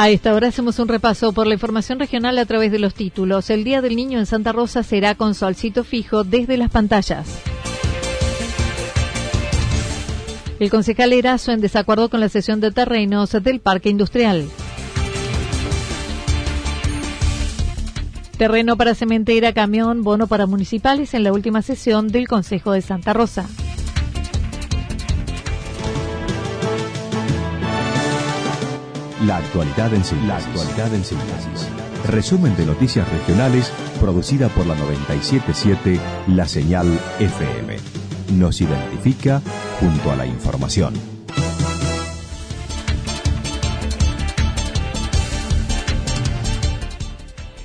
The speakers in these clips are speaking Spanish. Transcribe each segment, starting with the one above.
A esta hora hacemos un repaso por la información regional a través de los títulos. El Día del Niño en Santa Rosa será con solcito fijo desde las pantallas. El concejal Erazo en desacuerdo con la cesión de terrenos del Parque Industrial. Terreno para cementera, camión, bono para municipales en la última sesión del Consejo de Santa Rosa. La actualidad en síntesis. Resumen de noticias regionales producida por la 977 La Señal FM. Nos identifica junto a la información.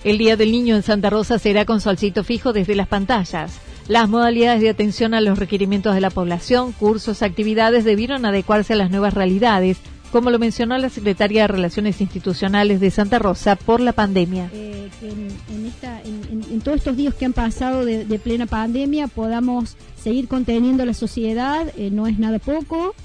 El Día del Niño en Santa Rosa será con solcito fijo desde las pantallas. Las modalidades de atención a los requerimientos de la población, cursos, actividades debieron adecuarse a las nuevas realidades como lo mencionó la secretaria de Relaciones Institucionales de Santa Rosa por la pandemia. Eh, en, todos estos días que han pasado de, plena pandemia podamos seguir conteniendo la sociedad, eh, no es nada poco,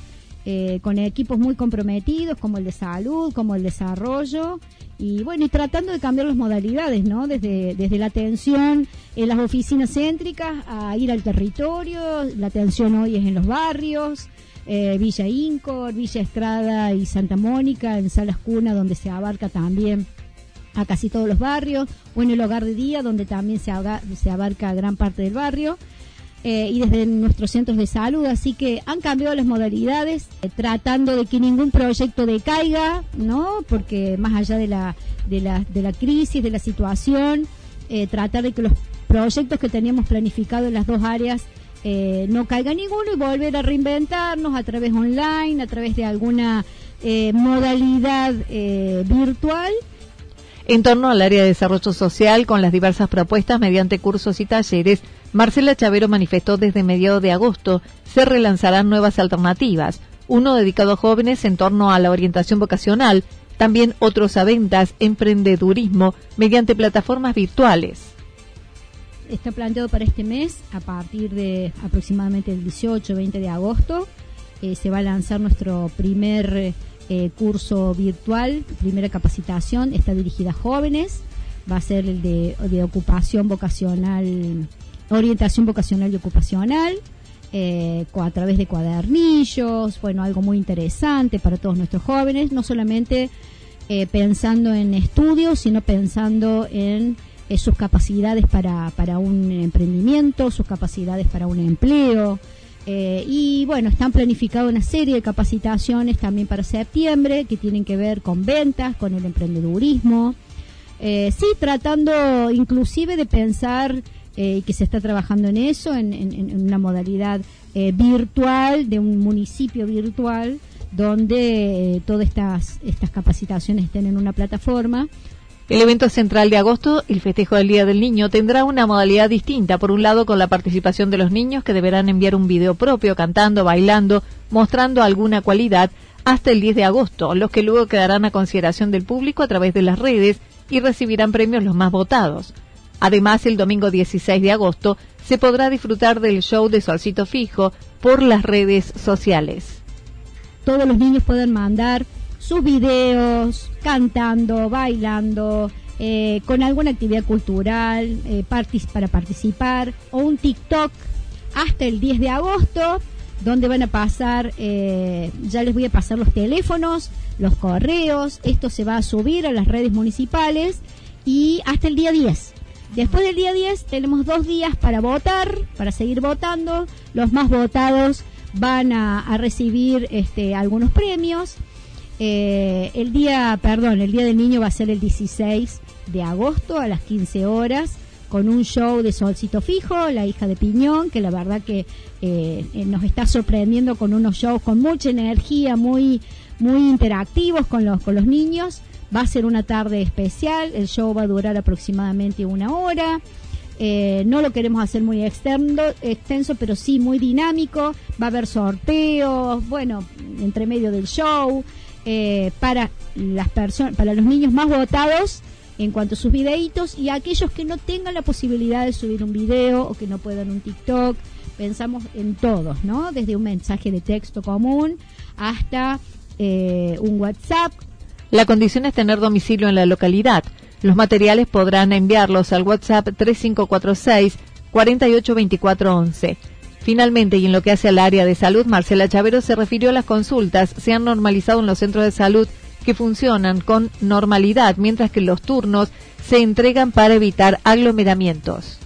eh, con equipos muy comprometidos como el de salud, como el desarrollo, y bueno, y tratando de cambiar las modalidades, ¿no? Desde, desde la atención en las oficinas céntricas a ir al territorio, la atención hoy es en los barrios, eh, Villa Incor, Villa Estrada y Santa Mónica, en Salas Cuna, donde se abarca también a casi todos los barrios, o en el hogar de día, donde también se, se abarca gran parte del barrio. Eh, y desde nuestros centros de salud, así que han cambiado las modalidades, eh, tratando de que ningún proyecto decaiga, ¿no? Porque más allá de la, de la, de la crisis, de la situación, tratar de que los proyectos que teníamos planificados en las dos áreas eh, no caiga ninguno y volver a reinventarnos a través online, a través de alguna eh, modalidad eh, virtual. En torno al área de desarrollo social, con las diversas propuestas mediante cursos y talleres, Marcela Chavero manifestó desde mediados de agosto se relanzarán nuevas alternativas, uno dedicado a jóvenes en torno a la orientación vocacional, también otros a ventas, emprendedurismo, mediante plataformas virtuales está planteado para este mes, a partir de aproximadamente el 18-20 de agosto. Eh, se va a lanzar nuestro primer eh, curso virtual, primera capacitación, está dirigida a jóvenes, va a ser el de, ocupación vocacional, orientación vocacional y ocupacional, eh, a través de cuadernillos, bueno, algo muy interesante para todos nuestros jóvenes, no solamente pensando en estudios, sino pensando en eh, sus capacidades para, para un emprendimiento, sus capacidades para un empleo. Eh, y bueno, están planificadas una serie de capacitaciones también para septiembre que tienen que ver con ventas, con el emprendedurismo. Eh, sí, tratando inclusive de pensar eh, que se está trabajando en eso, en, en una modalidad virtual, de un municipio virtual, donde todas estas, estas capacitaciones estén en una plataforma el evento central de agosto, el festejo del Día del Niño, tendrá una modalidad distinta. Por un lado, con la participación de los niños que deberán enviar un video propio, cantando, bailando, mostrando alguna cualidad, hasta el 10 de agosto, los que luego quedarán a consideración del público a través de las redes y recibirán premios los más votados. Además, el domingo 16 de agosto se podrá disfrutar del show de Solcito Fijo por las redes sociales. Todos los niños pueden mandar sus videos, cantando, bailando, eh, con alguna actividad cultural eh, para participar, o un TikTok hasta el 10 de agosto, donde van a pasar, eh, ya les voy a pasar los teléfonos, los correos, esto se va a subir a las redes municipales y hasta el día 10. Después del día 10 tenemos dos días para votar, para seguir votando. Los más votados van a, recibir este, algunos premios. Eh, el día, perdón, el día del niño va a ser el 16 de agosto a las 15 horas con un show de Solcito Fijo, la hija de Piñón, que la verdad que eh, eh, nos está sorprendiendo con unos shows con mucha energía, muy, muy interactivos con los, con los niños. Va a ser una tarde especial, el show va a durar aproximadamente una hora. Eh, no lo queremos hacer muy externo, extenso, pero sí muy dinámico. Va a haber sorteos, bueno, entre medio del show. Para las personas, para los niños más votados, en cuanto a sus videitos y aquellos que no tengan la posibilidad de subir un video o que no puedan un TikTok. Pensamos en todos, ¿no? Desde un mensaje de texto común hasta eh, un WhatsApp. La condición es tener domicilio en la localidad. Los materiales podrán enviarlos al WhatsApp 3546 482411. Finalmente, y en lo que hace al área de salud, Marcela Chavero se refirió a las consultas. Se han normalizado en los centros de salud que funcionan con normalidad, mientras que los turnos se entregan para evitar aglomeramientos.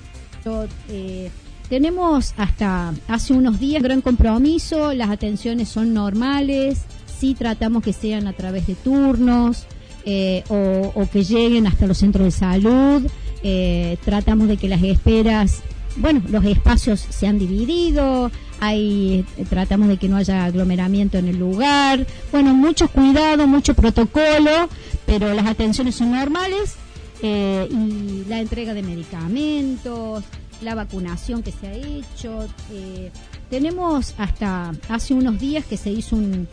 Eh, tenemos hasta hace unos días gran compromiso, las atenciones son normales, sí tratamos que sean a través de turnos eh, o, que lleguen hasta los centros de salud, eh, tratamos de que las esperas, bueno, los espacios se han dividido, hay tratamos de que no haya aglomeramiento en el lugar, bueno, mucho cuidado, mucho protocolo, pero las atenciones son normales eh, y la entrega de medicamentos, la vacunación que se ha hecho. Eh, tenemos hasta hace unos días que se hizo un,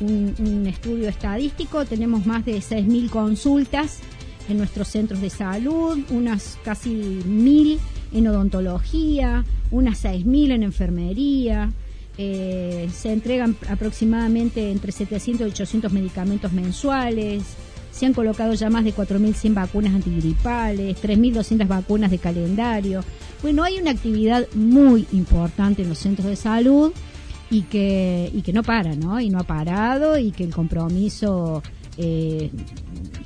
un estudio estadístico, tenemos más de 6.000 consultas en nuestros centros de salud, unas casi 1.000 en odontología, unas 6.000 en enfermería. Eh, se entregan aproximadamente entre 700 y 800 medicamentos mensuales. Se han colocado ya más de 4.100 vacunas antigripales, 3.200 vacunas de calendario. Bueno, hay una actividad muy importante en los centros de salud y que, y que no para, ¿no? Y no ha parado y que el compromiso eh,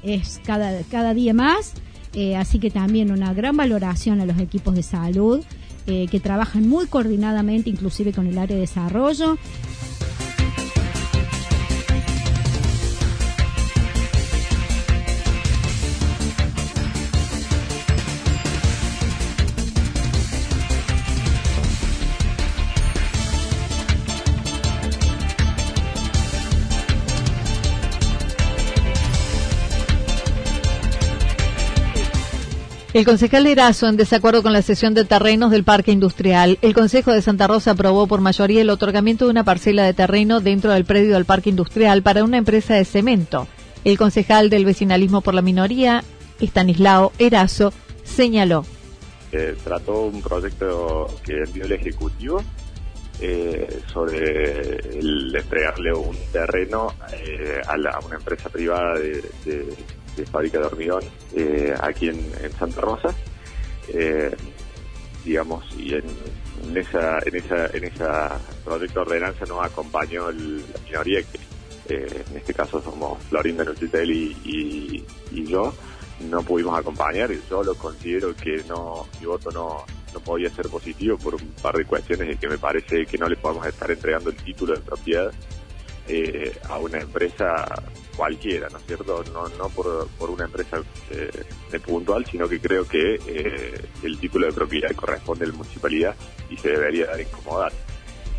es cada, cada día más eh, así que también una gran valoración a los equipos de salud eh, que trabajan muy coordinadamente, inclusive con el área de desarrollo. El concejal Erazo, en desacuerdo con la cesión de terrenos del parque industrial, el Consejo de Santa Rosa aprobó por mayoría el otorgamiento de una parcela de terreno dentro del predio del parque industrial para una empresa de cemento. El concejal del vecinalismo por la minoría, Estanislao Erazo, señaló. Trató un proyecto que envió el Ejecutivo eh, sobre el entregarle un terreno eh, a, una empresa privada de fábrica de hormigón eh, aquí en, Santa Rosa. Eh, digamos, y en, esa, en esa, en esa proyecto de ordenanza nos acompañó la minoría, que eh, en este caso somos Florinda Nuchitel y, y, yo, no pudimos acompañar. Yo lo considero que no, mi voto no, no podía ser positivo por un par de cuestiones de que me parece que no le podemos estar entregando el título de propiedad a una empresa cualquiera, ¿no es cierto? No, no por, por una empresa eh, de puntual, sino que creo que eh, el título de propiedad corresponde a la municipalidad y se debería dar incomodar.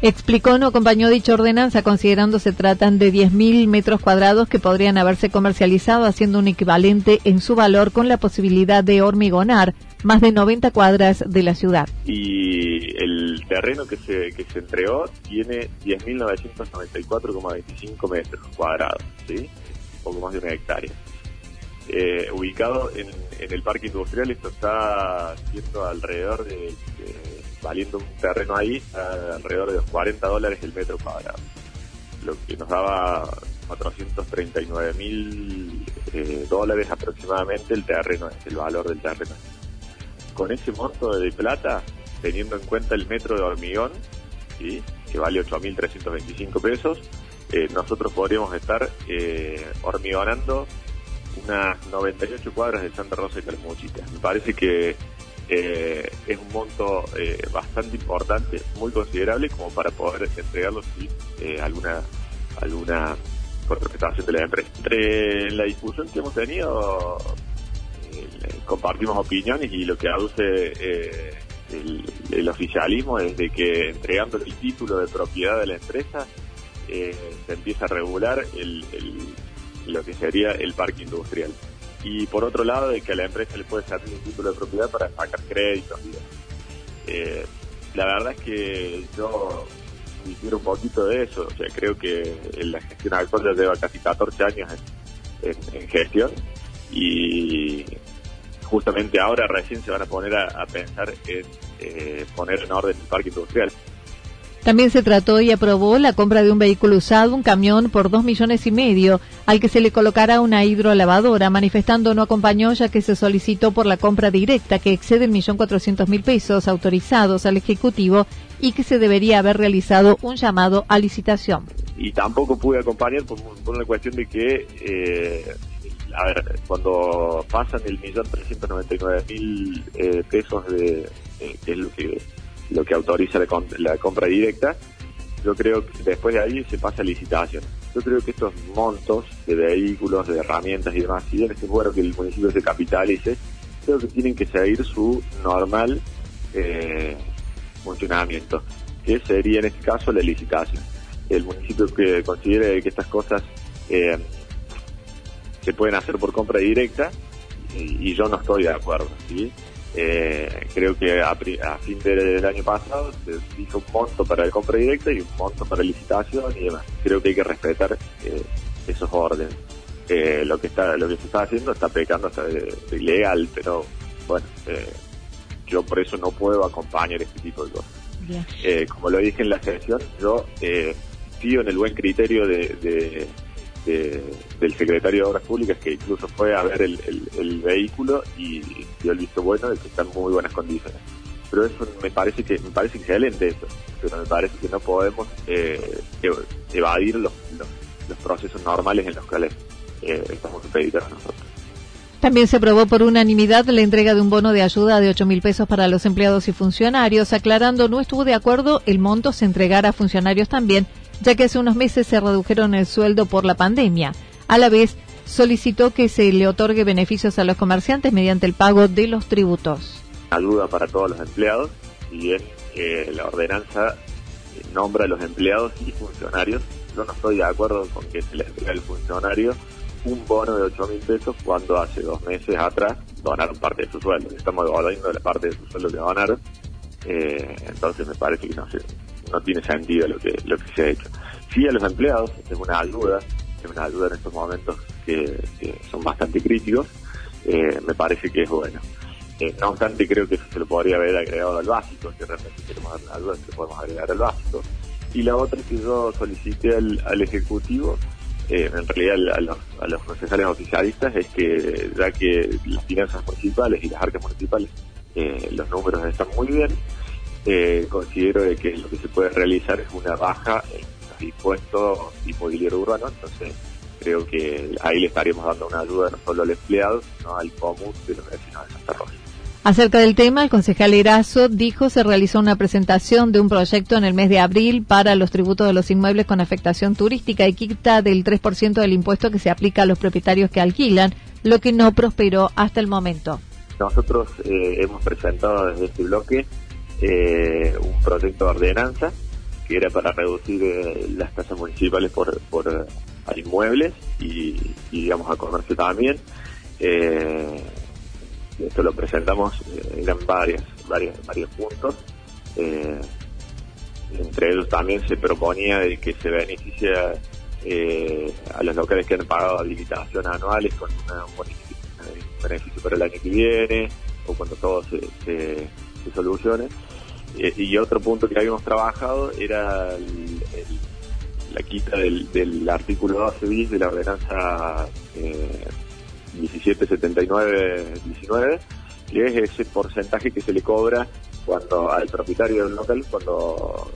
Explicó no acompañó dicha ordenanza considerando se tratan de 10.000 metros cuadrados que podrían haberse comercializado haciendo un equivalente en su valor con la posibilidad de hormigonar más de 90 cuadras de la ciudad. Y el terreno que se, que se entregó tiene 10.994,25 metros cuadrados, ¿sí? Poco más de una hectárea. Eh, ubicado en, el parque industrial, esto está siendo alrededor de, valiendo un terreno ahí, alrededor de los 40 dólares el metro cuadrado. Lo que nos daba 439 mil eh, dólares aproximadamente el terreno, el valor del terreno. Con ese monto de plata, teniendo en cuenta el metro de hormigón, ¿sí? que vale 8.325 pesos, eh, nosotros podríamos estar eh, hormigonando unas 98 cuadras de Santa Rosa y Calmuchita. Me parece que eh, es un monto eh, bastante importante, muy considerable como para poder entregarlo sin eh, alguna alguna contraprestación de la empresa. Entre la discusión que hemos tenido, compartimos opiniones y lo que aduce el, oficialismo es de que entregando el título de propiedad de la empresa se empieza a regular el, lo que sería el parque industrial y por otro lado de que a la empresa le puede servir un título de propiedad para sacar créditos. Eh, la verdad es que yo difiero un poquito de eso, o sea, creo que la gestión actual ya lleva casi 14 años en, gestión y justamente ahora recién se van a poner a, pensar en eh, poner en orden el parque industrial. También se trató y aprobó la compra de un vehículo usado, un camión, por dos millones y medio, al que se le colocará una hidrolavadora, manifestando no acompañó ya que se solicitó por la compra directa, que excede el millón cuatrocientos mil pesos autorizados al Ejecutivo y que se debería haber realizado un llamado a licitación. Y tampoco pude acompañar por, una cuestión de que, eh, a ver, cuando pasan el millón trescientos noventa y nueve mil eh, pesos de, que es lo que lo que autoriza la, compra directa, yo creo que después de ahí se pasa a licitación. Yo creo que estos montos de vehículos, de herramientas y demás, si bien es bueno que el municipio se capitalice, creo que tienen que seguir su normal eh, funcionamiento, que sería en este caso la licitación. El municipio que considere que estas cosas eh, se pueden hacer por compra directa, y, y yo no estoy de acuerdo, ¿sí? Eh, creo que a, fin del año pasado se hizo un monto para la compra directa y un monto para licitación y demás. Creo que hay que respetar eh, esos órdenes. Eh, lo que está lo que se está haciendo está pecando hasta de, ilegal, pero bueno, eh, yo por eso no puedo acompañar este tipo de cosas. como lo dije en la sesión, yo pido en el buen criterio de del secretario de Obras Públicas que incluso fue a ver el, vehículo y dio el visto bueno de que está en muy buenas condiciones. Pero eso me parece que me parece excelente eso, pero me parece que no podemos eh, evadir los, los, procesos normales en los cuales eh, estamos supeditados nosotros. También se aprobó por unanimidad la entrega de un bono de ayuda de 8 mil pesos para los empleados y funcionarios, aclarando no estuvo de acuerdo el monto se entregara a funcionarios también ya que hace unos meses se redujeron el sueldo por la pandemia. A la vez, solicitó que se le otorgue beneficios a los comerciantes mediante el pago de los tributos. Ayuda para todos los empleados, y bien eh, la ordenanza nombra a los empleados y funcionarios. Yo no estoy de acuerdo con que se le entregue al funcionario un bono de 8 mil pesos cuando hace dos meses atrás donaron parte de su sueldo. Estamos devolviendo la parte de su sueldo que donaron. Eh, entonces me parece que no no tiene sentido lo que, lo que se ha hecho. Sí a los empleados, es una ayuda, es una ayuda en estos momentos que, son bastante críticos, eh, me parece que es bueno. Eh, no obstante, creo que se lo podría haber agregado al básico, si realmente queremos dar una ayuda, se podemos agregar al básico. Y la otra que yo solicité al, Ejecutivo, eh, en realidad a los, a los concejales oficialistas, es que ya que las finanzas municipales y las arcas municipales, los números están muy bien, eh, considero de que lo que se puede realizar es una baja en los impuestos inmobiliario urbano, entonces creo que ahí le estaríamos dando una ayuda no solo al empleado, sino al común de los vecinos de Santa Rosa. Acerca del tema, el concejal Erazo dijo se realizó una presentación de un proyecto en el mes de abril para los tributos de los inmuebles con afectación turística y quita del 3% del impuesto que se aplica a los propietarios que alquilan, lo que no prosperó hasta el momento. Nosotros eh, hemos presentado desde este bloque eh, un proyecto de ordenanza que era para reducir eh, las tasas municipales por, por a inmuebles y, digamos a comercio también. Eh, esto lo presentamos, eran varias, varias, varios puntos. entre ellos también se proponía de que se beneficia a los locales que han pagado habilitación anuales con un beneficio para el año que viene o cuando todo se, se, se solucione. Eh, y otro punto que habíamos trabajado era la quita del, del artículo 12 bis de la ordenanza eh, 1779-19, que es ese porcentaje que se le cobra cuando al propietario del local, cuando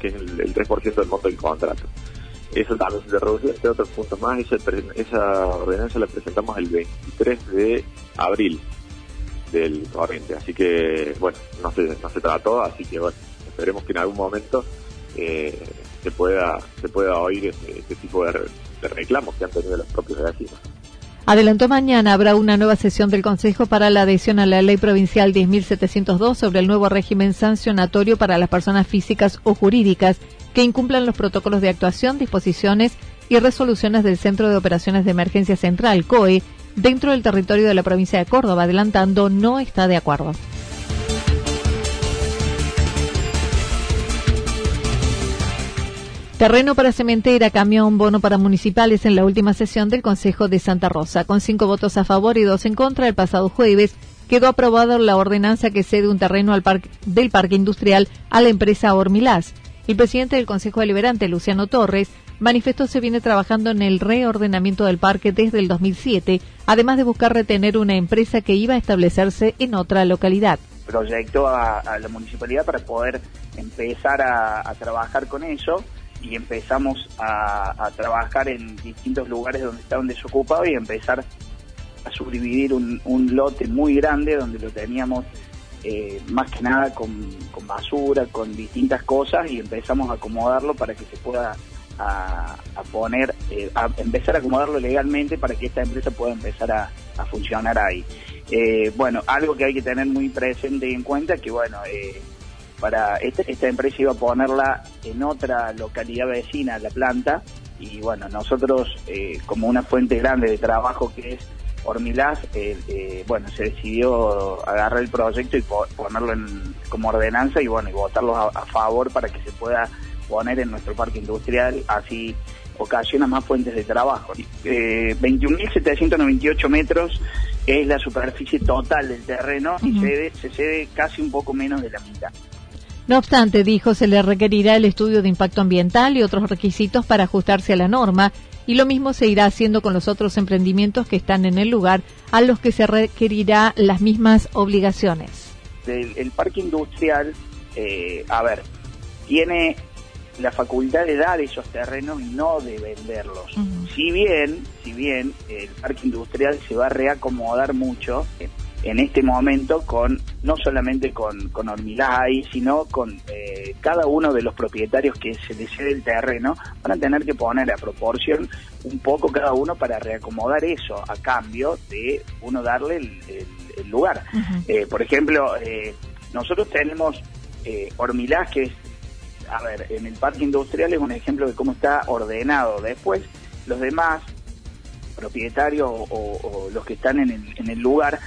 que es el, el 3% del monto del contrato. Eso también se reduce, entre otros puntos más. Esa, esa ordenanza la presentamos el 23 de abril del corriente. Así que, bueno, no se, no se trató, así que, bueno, esperemos que en algún momento eh, se pueda se pueda oír este, tipo de, de, reclamos que han tenido los propios vecinos. Adelantó mañana habrá una nueva sesión del Consejo para la adhesión a la Ley Provincial 10.702 sobre el nuevo régimen sancionatorio para las personas físicas o jurídicas que incumplan los protocolos de actuación, disposiciones y resoluciones del Centro de Operaciones de Emergencia Central, COE, dentro del territorio de la provincia de Córdoba, adelantando no está de acuerdo. Terreno para cementera, camión, bono para municipales en la última sesión del Consejo de Santa Rosa. Con cinco votos a favor y dos en contra, el pasado jueves quedó aprobada la ordenanza que cede un terreno al parque, del parque industrial a la empresa Ormilás. El presidente del Consejo Deliberante, Luciano Torres, manifestó se viene trabajando en el reordenamiento del parque desde el 2007, además de buscar retener una empresa que iba a establecerse en otra localidad. Proyectó a, la municipalidad para poder empezar a, trabajar con eso y empezamos a, trabajar en distintos lugares donde estaban desocupados y empezar a subdividir un, lote muy grande donde lo teníamos eh, más que nada con, basura, con distintas cosas y empezamos a acomodarlo para que se pueda a, poner, eh, a empezar a acomodarlo legalmente para que esta empresa pueda empezar a, funcionar ahí. Eh, bueno, algo que hay que tener muy presente y en cuenta que bueno, eh, para esta, esta empresa iba a ponerla en otra localidad vecina, la planta, y bueno, nosotros eh, como una fuente grande de trabajo que es Hormilaz, eh, eh, bueno, se decidió agarrar el proyecto y po ponerlo en, como ordenanza y bueno, y votarlo a, favor para que se pueda poner en nuestro parque industrial, así ocasiona más fuentes de trabajo. Eh, 21.798 metros es la superficie total del terreno uh -huh. y se, se cede casi un poco menos de la mitad. No obstante, dijo, se le requerirá el estudio de impacto ambiental y otros requisitos para ajustarse a la norma, y lo mismo se irá haciendo con los otros emprendimientos que están en el lugar, a los que se requerirá las mismas obligaciones. El, el parque industrial, eh, a ver, tiene la facultad de dar esos terrenos y no de venderlos. Uh -huh. Si bien, si bien el parque industrial se va a reacomodar mucho, en este momento con no solamente con, con Hormilay, sino con eh, cada uno de los propietarios que se les cede el terreno, van a tener que poner a proporción un poco cada uno para reacomodar eso, a cambio de uno darle el, el, el lugar. Uh -huh. eh, por ejemplo, eh, nosotros tenemos eh, Hormilás, que es, a ver, en el parque industrial es un ejemplo de cómo está ordenado. Después, los demás propietarios o, los que están en el, en el lugar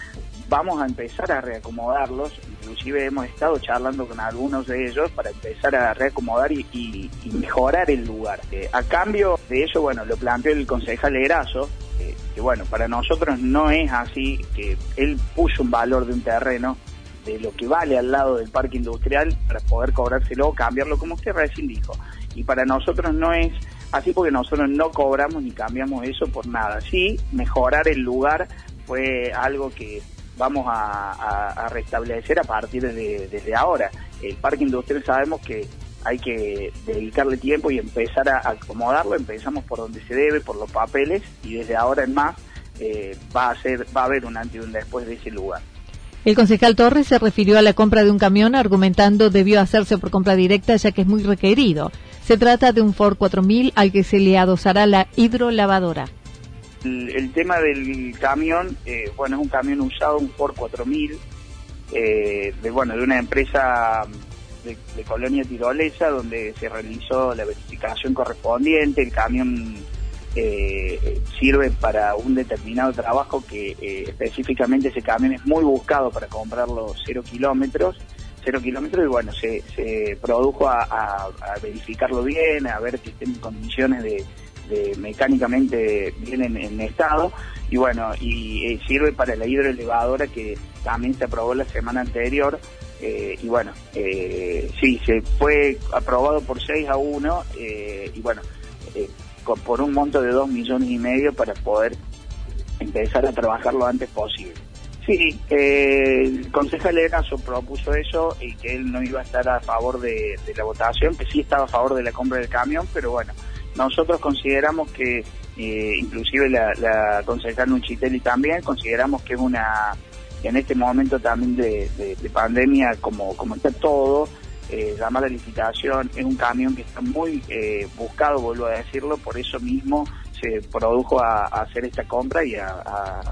vamos a empezar a reacomodarlos, inclusive hemos estado charlando con algunos de ellos para empezar a reacomodar y mejorar el lugar. Eh, a cambio de eso, bueno, lo planteó el concejal Erazo, eh, que bueno, para nosotros no es así, que él puso un valor de un terreno de lo que vale al lado del parque industrial para poder cobrárselo, cambiarlo como usted recién dijo. Y para nosotros no es así porque nosotros no cobramos ni cambiamos eso por nada. Sí, mejorar el lugar fue algo que vamos a, a, a restablecer a partir de, desde ahora. El parque industrial sabemos que hay que dedicarle tiempo y empezar a acomodarlo, empezamos por donde se debe, por los papeles, y desde ahora en más eh, va a ser, va a haber un antes y un después de ese lugar. El concejal Torres se refirió a la compra de un camión argumentando debió hacerse por compra directa ya que es muy requerido. Se trata de un Ford 4000 al que se le adosará la hidrolavadora. El, tema del camión, eh, bueno, es un camión usado, un Ford 4000, eh, de, bueno, de una empresa de, Colonia Tirolesa, donde se realizó la verificación correspondiente. El camión eh, sirve para un determinado trabajo que eh, específicamente ese camión es muy buscado para comprarlo cero kilómetros. Cero kilómetros y bueno, se, se produjo a, verificarlo bien, a ver que estén en condiciones de de, mecánicamente bien en, estado y bueno, y eh, sirve para la hidroelevadora que también se aprobó la semana anterior eh, y bueno, eh, sí, se fue aprobado por 6 a 1 eh, y bueno, por un monto de dos millones y medio para poder empezar a trabajar lo antes posible. Sí, eh, el concejal Eraso propuso eso y que él no iba a estar a favor de, la votación, que sí estaba a favor de la compra del camión, pero bueno, nosotros consideramos que, eh, inclusive la, la concejal Nuchitelli también, consideramos que es una, en este momento también de, pandemia, como, como está todo, eh, la mala licitación es un camión que está muy eh, buscado, vuelvo a decirlo, por eso mismo se produjo a, hacer esta compra y a,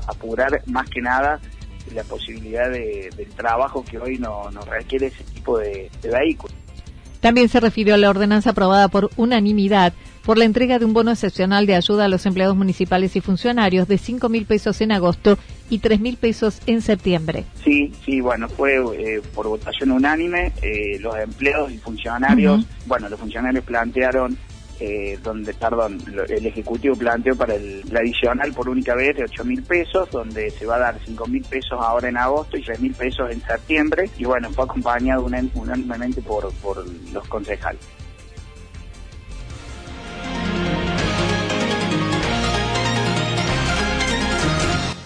apurar más que nada la posibilidad del trabajo que hoy nos no requiere ese tipo de, de vehículos. También se refirió a la ordenanza aprobada por unanimidad por la entrega de un bono excepcional de ayuda a los empleados municipales y funcionarios de 5 mil pesos en agosto y 3 mil pesos en septiembre. Sí, sí, bueno, fue eh, por votación unánime. Eh, los empleados y funcionarios, bueno, los funcionarios plantearon eh, donde, perdón, el Ejecutivo planteó para el, adicional por única vez de 8 mil pesos, donde se va a dar 5 mil pesos ahora en agosto y 3 mil pesos en septiembre, y bueno, fue acompañado unánimemente por, por los concejales.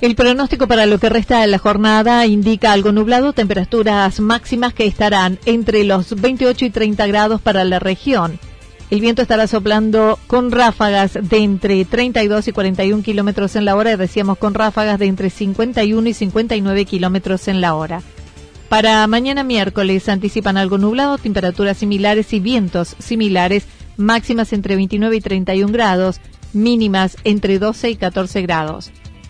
El pronóstico para lo que resta de la jornada indica algo nublado, temperaturas máximas que estarán entre los 28 y 30 grados para la región. El viento estará soplando con ráfagas de entre 32 y 41 kilómetros en la hora y decíamos con ráfagas de entre 51 y 59 kilómetros en la hora. Para mañana miércoles anticipan algo nublado, temperaturas similares y vientos similares, máximas entre 29 y 31 grados, mínimas entre 12 y 14 grados.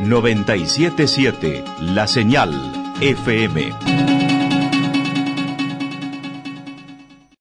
977 La Señal FM.